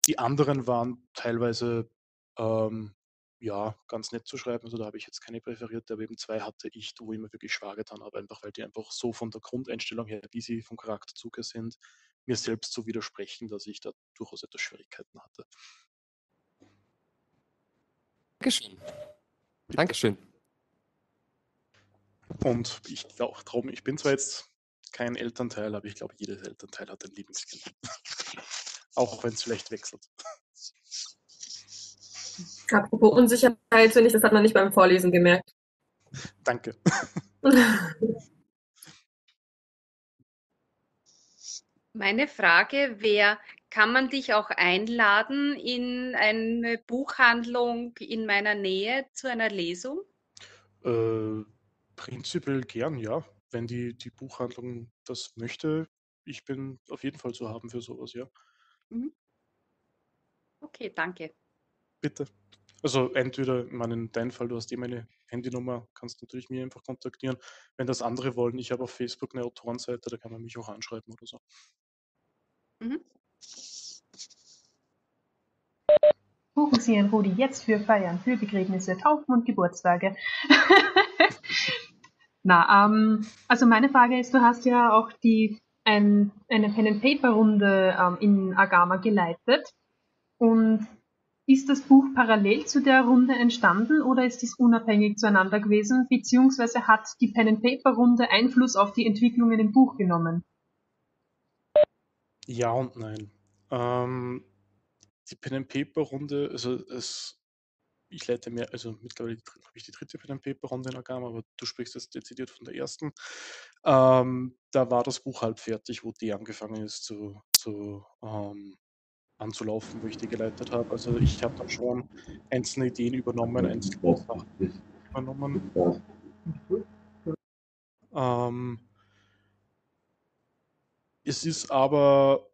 Die anderen waren teilweise ähm, ja ganz nett zu schreiben, also da habe ich jetzt keine präferierte, aber eben zwei hatte ich, wo ich mir wirklich schwer getan habe, einfach weil die einfach so von der Grundeinstellung her, wie sie vom Charakterzug her sind, mir selbst so widersprechen, dass ich da durchaus etwas Schwierigkeiten hatte. Dankeschön. Dankeschön. Und ich glaube, darum, ich bin zwar jetzt kein Elternteil, aber ich glaube, jedes Elternteil hat ein Lieblingskind. [LAUGHS] Auch wenn es vielleicht wechselt. Apropos Unsicherheit, finde ich, das hat man nicht beim Vorlesen gemerkt. Danke. [LAUGHS] Meine Frage wäre, kann man dich auch einladen in eine Buchhandlung in meiner Nähe zu einer Lesung? Äh, prinzipiell gern, ja. Wenn die, die Buchhandlung das möchte, ich bin auf jeden Fall zu haben für sowas, ja. Mhm. Okay, danke. Bitte. Also entweder, ich meine, in deinem Fall, du hast eh meine Handynummer, kannst natürlich mir einfach kontaktieren. Wenn das andere wollen, ich habe auf Facebook eine Autorenseite, da kann man mich auch anschreiben oder so. Mhm. Buchen Sie Ihren Rudi jetzt für Feiern, für Begräbnisse, Taufen und Geburtstage. [LAUGHS] Na, ähm, also meine Frage ist, du hast ja auch die, ein, eine Pen-and-Paper-Runde ähm, in Agama geleitet. Und ist das Buch parallel zu der Runde entstanden oder ist dies unabhängig zueinander gewesen? Beziehungsweise hat die Pen-and-Paper-Runde Einfluss auf die Entwicklungen im Buch genommen? Ja und nein. Ähm, die Pen and Paper Runde, also es, ich leite mehr, also mittlerweile habe ich die dritte Pen and Paper Runde in Agama, aber du sprichst jetzt dezidiert von der ersten. Ähm, da war das Buch halb fertig, wo die angefangen ist zu, zu ähm, anzulaufen, wo ich die geleitet habe. Also ich habe dann schon einzelne Ideen übernommen, einzelne Sachen übernommen. Ähm, es ist aber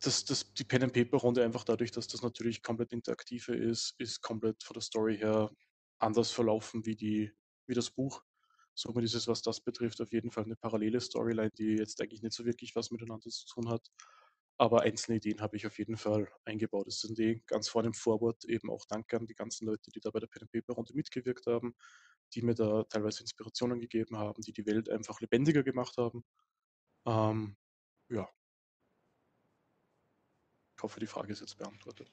das, das, die Pen and Paper Runde einfach dadurch, dass das natürlich komplett interaktiver ist, ist komplett von der Story her anders verlaufen wie die, wie das Buch. Somit ist es, was das betrifft, auf jeden Fall eine parallele Storyline, die jetzt eigentlich nicht so wirklich was miteinander zu tun hat. Aber einzelne Ideen habe ich auf jeden Fall eingebaut. Es sind eh ganz vorne im Vorwort eben auch Danke an die ganzen Leute, die da bei der Pen and Paper Runde mitgewirkt haben, die mir da teilweise Inspirationen gegeben haben, die die Welt einfach lebendiger gemacht haben. Ähm, ja. Ich hoffe, die Frage ist jetzt beantwortet.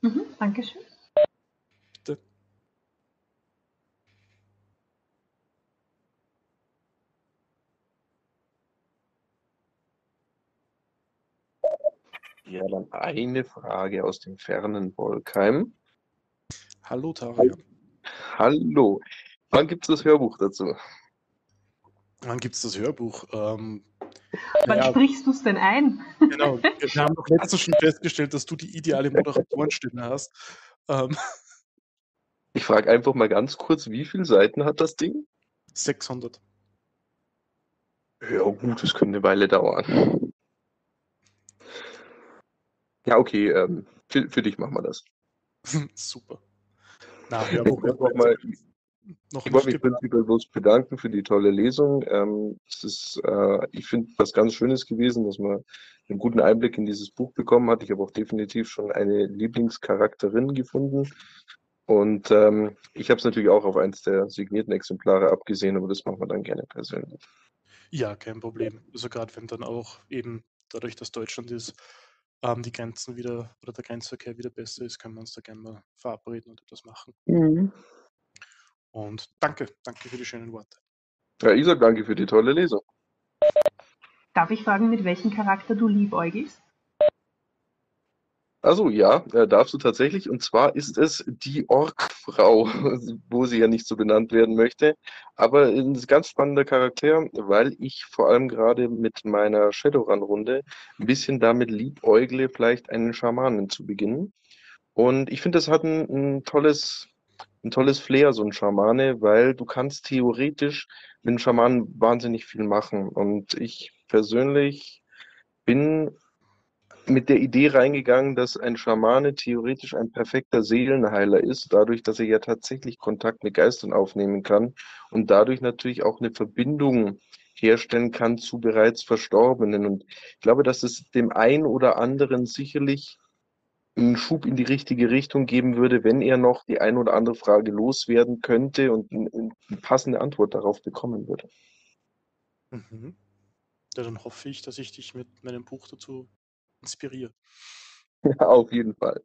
Mhm, Dankeschön. Bitte. Ja, dann eine Frage aus dem fernen Bolkheim. Hallo Tarian. Hallo. Wann gibt es das Hörbuch dazu? Wann gibt es das Hörbuch? Ähm, Wann naja, sprichst du es denn ein? genau. Wir haben doch letztens schon festgestellt, dass du die ideale Moderatorenstimme hast. Ähm, Ich frage einfach mal ganz kurz, wie viele Seiten hat das Ding? 600. Ja, gut, das könnte eine Weile dauern. Ja, okay, ähm, für, für dich machen wir das. [LAUGHS] Super. Na, wollte wird noch mal, noch ich wollte mich prinzipiell bloß bedanken für die tolle Lesung. Ähm, es ist, äh, ich finde, was ganz Schönes gewesen, dass man einen guten Einblick in dieses Buch bekommen hat. Ich habe auch definitiv schon eine Lieblingscharakterin gefunden. Und ähm, ich habe es natürlich auch auf eins der signierten Exemplare abgesehen, aber das machen wir dann gerne persönlich. Ja, kein Problem. Also gerade wenn dann auch eben dadurch, dass Deutschland ist, ähm, die Grenzen wieder oder der Grenzverkehr wieder besser ist, können wir uns da gerne mal verabreden und etwas machen. Mhm. Und danke, danke für die schönen Worte. Ja, ich sage danke für die tolle Lesung. Darf ich fragen, mit welchem Charakter du liebäugelst? Also ja, äh, darfst du tatsächlich. Und zwar ist es die Orkfrau, [LAUGHS] wo sie ja nicht so benannt werden möchte. Aber ein ganz spannender Charakter, weil ich vor allem gerade mit meiner Shadowrun-Runde ein bisschen damit liebäugle, vielleicht einen Schamanen zu beginnen. Und ich finde, das hat ein, ein tolles, ein tolles Flair, so ein Schamane, weil du kannst theoretisch mit einem Schamanen wahnsinnig viel machen. Und ich persönlich bin mit der Idee reingegangen, dass ein Schamane theoretisch ein perfekter Seelenheiler ist, dadurch, dass er ja tatsächlich Kontakt mit Geistern aufnehmen kann und dadurch natürlich auch eine Verbindung herstellen kann zu bereits Verstorbenen. Und ich glaube, dass es dem einen oder anderen sicherlich einen Schub in die richtige Richtung geben würde, wenn er noch die eine oder andere Frage loswerden könnte und eine, passende Antwort darauf bekommen würde. Mhm. Ja, dann hoffe ich, dass ich dich mit meinem Buch dazu inspiriere. [LAUGHS] Ja, auf jeden Fall.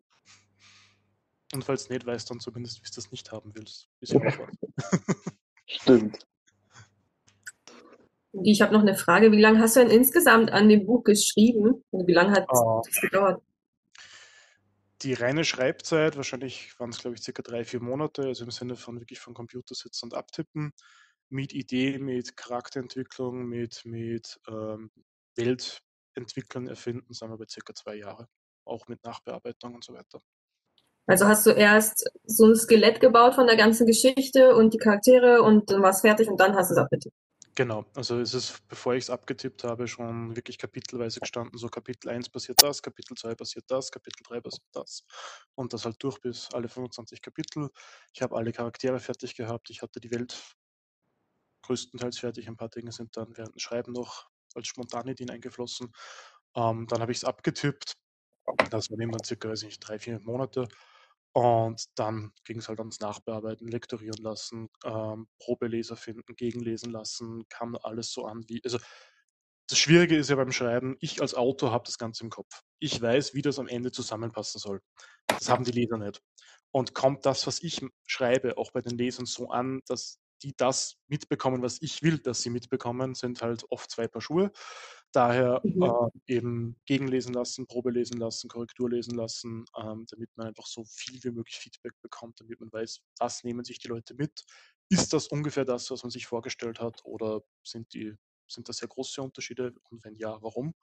Und falls nicht weißt, dann zumindest, wie du das nicht haben willst. [LAUGHS] Stimmt. Ich habe noch eine Frage. Wie lange hast du denn insgesamt an dem Buch geschrieben? Und wie lange hat Ah. es gedauert? Die reine Schreibzeit, wahrscheinlich waren es, glaube ich, circa drei, vier Monate, also im Sinne von wirklich vom Computer sitzen und abtippen, mit Idee, mit Charakterentwicklung, mit, mit ähm, Weltentwickeln, erfinden, sind wir bei circa zwei Jahre. Auch mit Nachbearbeitung und so weiter. Also hast du erst so ein Skelett gebaut von der ganzen Geschichte und die Charaktere und dann war es fertig und dann hast du es abgetippt. Genau, also es ist, bevor ich es abgetippt habe, schon wirklich kapitelweise gestanden. So Kapitel 1 passiert das, Kapitel 2 passiert das, Kapitel 3 passiert das. Und das halt durch bis alle 25 Kapitel. Ich habe alle Charaktere fertig gehabt. Ich hatte die Welt größtenteils fertig. Ein paar Dinge sind dann während dem Schreiben noch als Spontanideen eingeflossen. Ähm, dann habe ich es abgetippt. Das war dann circa, weiß ich nicht, drei, vier Monate. Und dann ging es halt ans Nachbearbeiten, lektorieren lassen, ähm, Probeleser finden, gegenlesen lassen, kam alles so an wie. Also das Schwierige ist ja beim Schreiben, ich als Autor habe das Ganze im Kopf. Ich weiß, wie das am Ende zusammenpassen soll. Das haben die Leser nicht. Und kommt das, was ich schreibe, auch bei den Lesern so an, dass die das mitbekommen, was ich will, dass sie mitbekommen, sind halt oft zwei Paar Schuhe. Daher Mhm. äh, eben gegenlesen lassen, Probe lesen lassen, Korrektur lesen lassen, ähm, damit man einfach so viel wie möglich Feedback bekommt, damit man weiß, was nehmen sich die Leute mit. Ist das ungefähr das, was man sich vorgestellt hat, oder sind, die, sind das sehr große Unterschiede? Und wenn ja, warum?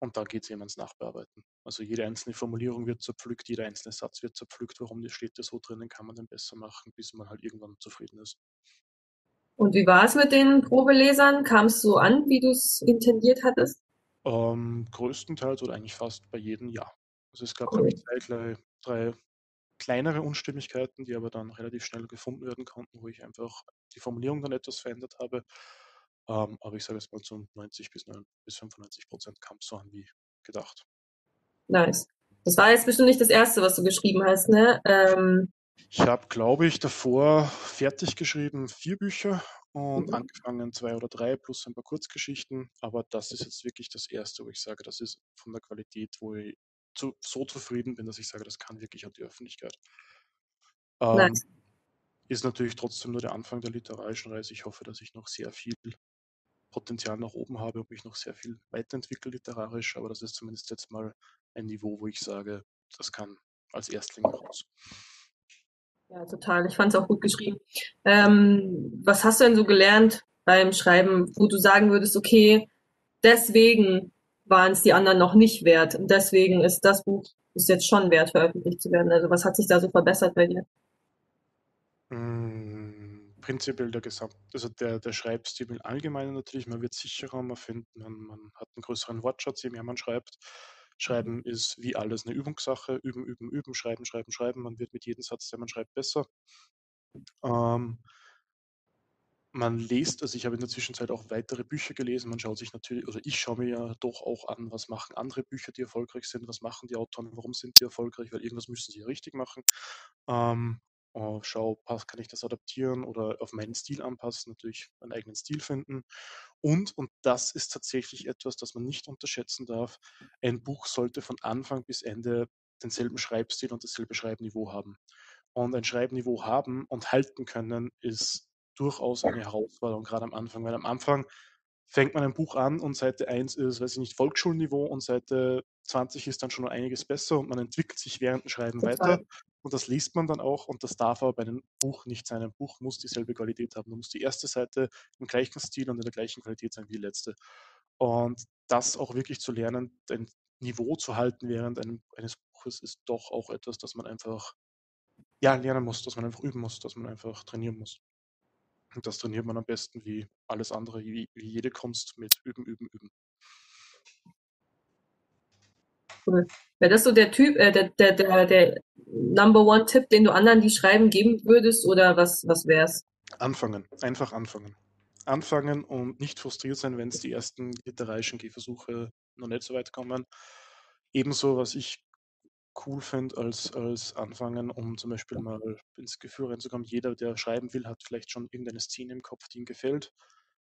Und dann geht es eben ans Nachbearbeiten. Also jede einzelne Formulierung wird zerpflückt, jeder einzelne Satz wird zerpflückt, warum das steht da so drinnen, kann man den besser machen, bis man halt irgendwann zufrieden ist. Und wie war es mit den Probelesern? Kam es so an, wie du es intendiert hattest? Ähm, größtenteils oder eigentlich fast bei jedem ja. Also es gab, Cool. glaube ich, drei, drei kleinere Unstimmigkeiten, die aber dann relativ schnell gefunden werden konnten, wo ich einfach die Formulierung dann etwas verändert habe. Ähm, aber ich sage jetzt mal zu 90 bis, 9, bis 95 Prozent kam es so an wie gedacht. Nice. Das war jetzt bestimmt nicht das erste, was du geschrieben hast, ne? Ähm, Ich habe, glaube ich, davor fertig geschrieben vier Bücher und Mhm. angefangen zwei oder drei plus ein paar Kurzgeschichten. Aber das ist jetzt wirklich das erste, wo ich sage, das ist von der Qualität, wo ich zu, so zufrieden bin, dass ich sage, das kann wirklich an die Öffentlichkeit. Ähm, nice. ist natürlich trotzdem nur der Anfang der literarischen Reise. Ich hoffe, dass ich noch sehr viel Potenzial nach oben habe und mich noch sehr viel weiterentwickle literarisch. Aber das ist zumindest jetzt mal ein Niveau, wo ich sage, das kann als Erstling raus. Ja, total. Ich fand es auch gut geschrieben. Ähm, was hast du denn so gelernt beim Schreiben, wo du sagen würdest, okay, deswegen waren es die anderen noch nicht wert und deswegen ist das Buch ist jetzt schon wert, veröffentlicht zu werden. Also was hat sich da so verbessert bei dir? Mm, Prinzipiell der Gesamt, also der, der Schreibstil im Allgemeinen natürlich, man wird sicherer, man findet, man, man hat einen größeren Wortschatz, je mehr man schreibt. Schreiben ist wie alles eine Übungssache, üben, üben, üben, schreiben, schreiben, schreiben. Man wird mit jedem Satz, den man schreibt, besser. Ähm, man liest, also ich habe in der Zwischenzeit auch weitere Bücher gelesen. Man schaut sich natürlich, oder ich schaue mir ja doch auch an, was machen andere Bücher, die erfolgreich sind, was machen die Autoren, warum sind die erfolgreich, weil irgendwas müssen sie ja richtig machen. Ähm, äh, schau, pass, kann ich das adaptieren oder auf meinen Stil anpassen, natürlich meinen eigenen Stil finden. Und, und das ist tatsächlich etwas, das man nicht unterschätzen darf, ein Buch sollte von Anfang bis Ende denselben Schreibstil und dasselbe Schreibniveau haben. Und ein Schreibniveau haben und halten können, ist durchaus eine Herausforderung, gerade am Anfang. Weil am Anfang fängt man ein Buch an und Seite 1 ist, weiß ich nicht, Volksschulniveau und Seite 20 ist dann schon einiges besser und man entwickelt sich während dem Schreiben Total. weiter. Und das liest man dann auch und das darf aber bei einem Buch nicht sein. Ein Buch muss dieselbe Qualität haben. Da muss die erste Seite im gleichen Stil und in der gleichen Qualität sein wie die letzte. Und das auch wirklich zu lernen, ein Niveau zu halten während einem, eines Buches, ist doch auch etwas, das man einfach ja, lernen muss, dass man einfach üben muss, dass man einfach trainieren muss. Und das trainiert man am besten wie alles andere, wie, wie jede Kunst mit Üben, Üben, Üben. Cool. Wäre das so der Typ, äh, der, der, der, der Number One Tipp, den du anderen, die schreiben, geben würdest oder was, was wär's? Anfangen, einfach anfangen. Anfangen und nicht frustriert sein, wenn es die ersten literarischen Gehversuche noch nicht so weit kommen. Ebenso, was ich cool finde als, als Anfangen, um zum Beispiel mal ins Gefühl reinzukommen, jeder, der schreiben will, hat vielleicht schon irgendeine Szene im Kopf, die ihm gefällt.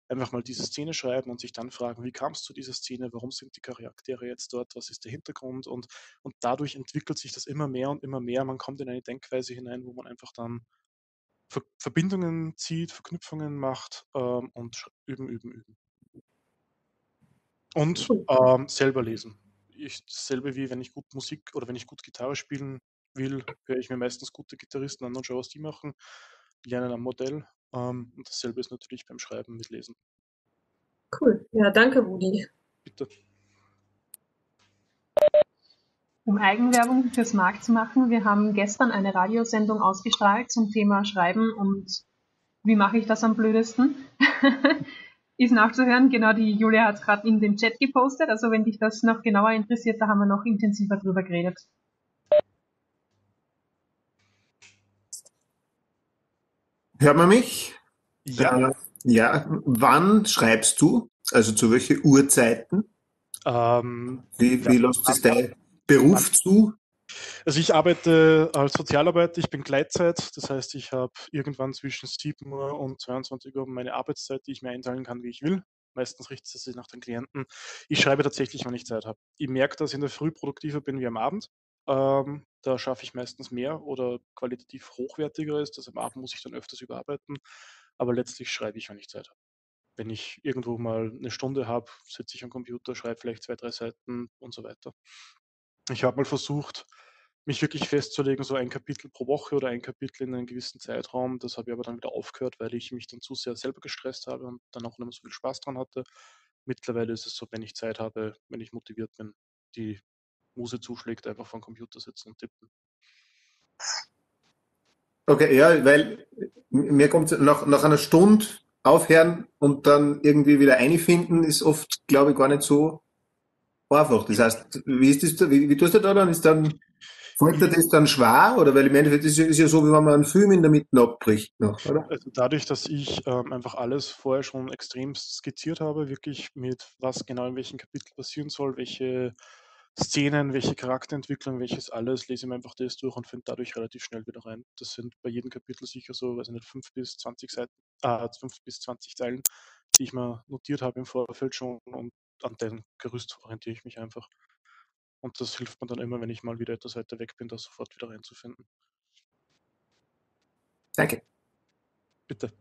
Einfach mal diese Szene schreiben und sich dann fragen, wie kam es zu dieser Szene, warum sind die Charaktere jetzt dort, was ist der Hintergrund und, und dadurch entwickelt sich das immer mehr und immer mehr. Man kommt in eine Denkweise hinein, wo man einfach dann Ver Verbindungen zieht, Verknüpfungen macht ähm, und üben, üben, üben. Und ähm, selber lesen. Ich, dasselbe wie wenn ich gut Musik oder wenn ich gut Gitarre spielen will, höre ich mir meistens gute Gitarristen an und schaue, was die machen, lerne am Modell. Ähm, und dasselbe ist natürlich beim Schreiben mit Lesen. Cool. Ja, danke, Rudi. Bitte. Um Eigenwerbung fürs Markt zu machen, wir haben gestern eine Radiosendung ausgestrahlt zum Thema Schreiben und wie mache ich das am blödesten? [LAUGHS] Ist nachzuhören, genau die Julia hat es gerade in den Chat gepostet, also wenn dich das noch genauer interessiert, da haben wir noch intensiver drüber geredet. Hört man mich? Ja. Äh, ja. Wann schreibst du? Also zu welchen Uhrzeiten? Ähm, Wie, ja, wie lässt es dein Beruf zu? Also ich arbeite als Sozialarbeiter, ich bin Gleitzeit, das heißt, ich habe irgendwann zwischen 7 Uhr und 22 Uhr meine Arbeitszeit, die ich mir einteilen kann, wie ich will. Meistens richtet es sich nach den Klienten. Ich schreibe tatsächlich, wenn ich Zeit habe. Ich merke, dass ich in der Früh produktiver bin wie am Abend. Ähm, da schaffe ich meistens mehr oder qualitativ hochwertiger ist. Das am Abend muss ich dann öfters überarbeiten. Aber letztlich schreibe ich, wenn ich Zeit habe. Wenn ich irgendwo mal eine Stunde habe, sitze ich am Computer, schreibe vielleicht zwei, drei Seiten und so weiter. Ich habe mal versucht, mich wirklich festzulegen, so ein Kapitel pro Woche oder ein Kapitel in einem gewissen Zeitraum. Das habe ich aber dann wieder aufgehört, weil ich mich dann zu sehr selber gestresst habe und dann auch nicht mehr so viel Spaß dran hatte. Mittlerweile ist es so, wenn ich Zeit habe, wenn ich motiviert bin, die Muse zuschlägt, einfach vor dem Computer sitzen und tippen. Okay, ja, weil mir kommt nach, nach einer Stunde aufhören und dann irgendwie wieder einfinden, ist oft, glaube ich, gar nicht so einfach. Das heißt, wie ist das, wie, wie tust du da dann? Ist dann, fällt dir das dann schwer? Oder weil im Endeffekt ist, ist ja so, wie wenn man einen Film in der Mitte abbricht noch, oder? Also dadurch, dass ich ähm, einfach alles vorher schon extrem skizziert habe, wirklich mit was genau in welchem Kapitel passieren soll, welche Szenen, welche Charakterentwicklung, welches alles, lese ich mir einfach das durch und finde dadurch relativ schnell wieder rein. Das sind bei jedem Kapitel sicher so, weiß ich nicht, 5 bis 20 Seiten, äh, 5 bis 20 Zeilen, die ich mir notiert habe im Vorfeld schon und an dem Gerüst orientiere ich mich einfach. Und das hilft mir dann immer, wenn ich mal wieder etwas weiter weg bin, da sofort wieder reinzufinden. Danke. Bitte.